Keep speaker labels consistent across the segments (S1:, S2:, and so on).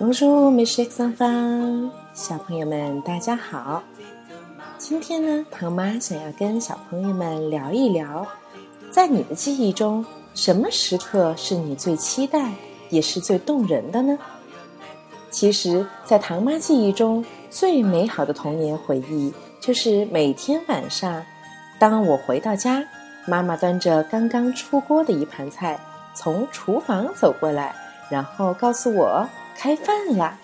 S1: Bonjour, mes chers enfants，小朋友们，大家好。今天呢，唐妈想要跟小朋友们聊一聊，在你的记忆中，什么时刻是你最期待也是最动人的呢？其实，在唐妈记忆中，最美好的童年回忆就是每天晚上，当我回到家，妈妈端着刚刚出锅的一盘菜从厨房走过来，然后告诉我开饭啦。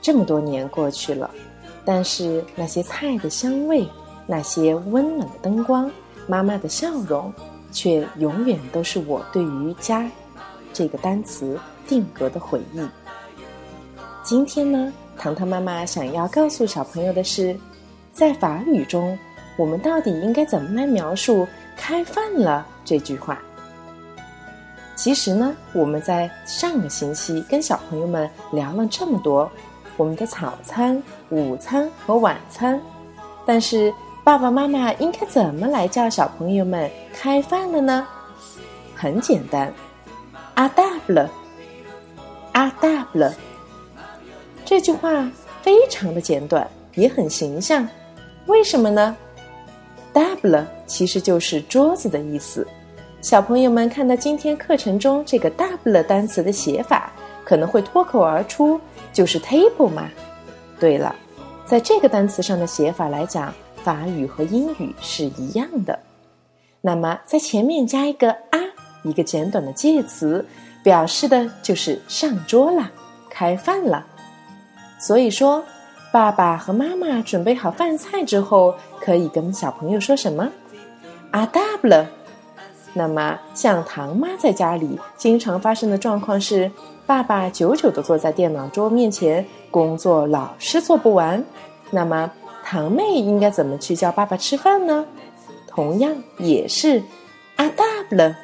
S1: 这么多年过去了。但是那些菜的香味，那些温暖的灯光，妈妈的笑容，却永远都是我对于“家”这个单词定格的回忆。今天呢，糖糖妈妈想要告诉小朋友的是，在法语中，我们到底应该怎么来描述“开饭了”这句话？其实呢，我们在上个星期跟小朋友们聊了这么多。我们的早餐、午餐和晚餐，但是爸爸妈妈应该怎么来叫小朋友们开饭了呢？很简单，a d a b l e a d a b l e 这句话非常的简短，也很形象。为什么呢？table 其实就是桌子的意思。小朋友们看到今天课程中这个 table 单词的写法，可能会脱口而出。就是 table 嘛。对了，在这个单词上的写法来讲，法语和英语是一样的。那么在前面加一个啊，一个简短的介词，表示的就是上桌了，开饭了。所以说，爸爸和妈妈准备好饭菜之后，可以跟小朋友说什么啊 double。那么像唐妈在家里经常发生的状况是。爸爸久久地坐在电脑桌面前工作，老是做不完。那么，堂妹应该怎么去叫爸爸吃饭呢？同样也是啊，double。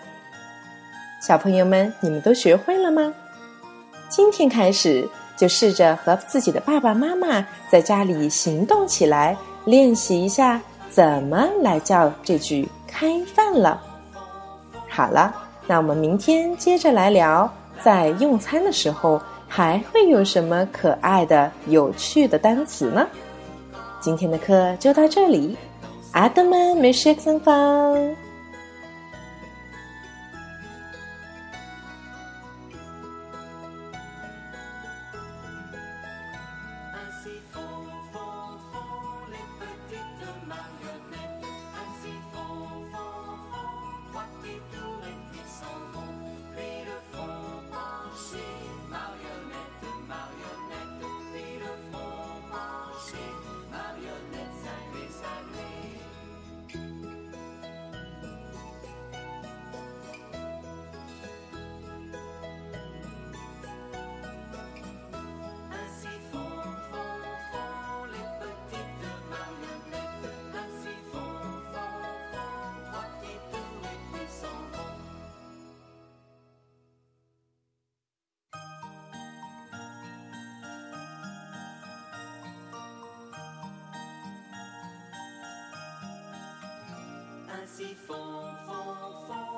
S1: 小朋友们，你们都学会了吗？今天开始就试着和自己的爸爸妈妈在家里行动起来，练习一下怎么来叫这句“开饭了”。好了，那我们明天接着来聊。在用餐的时候，还会有什么可爱的、有趣的单词呢？今天的课就到这里，阿德们没事上方。是风风风。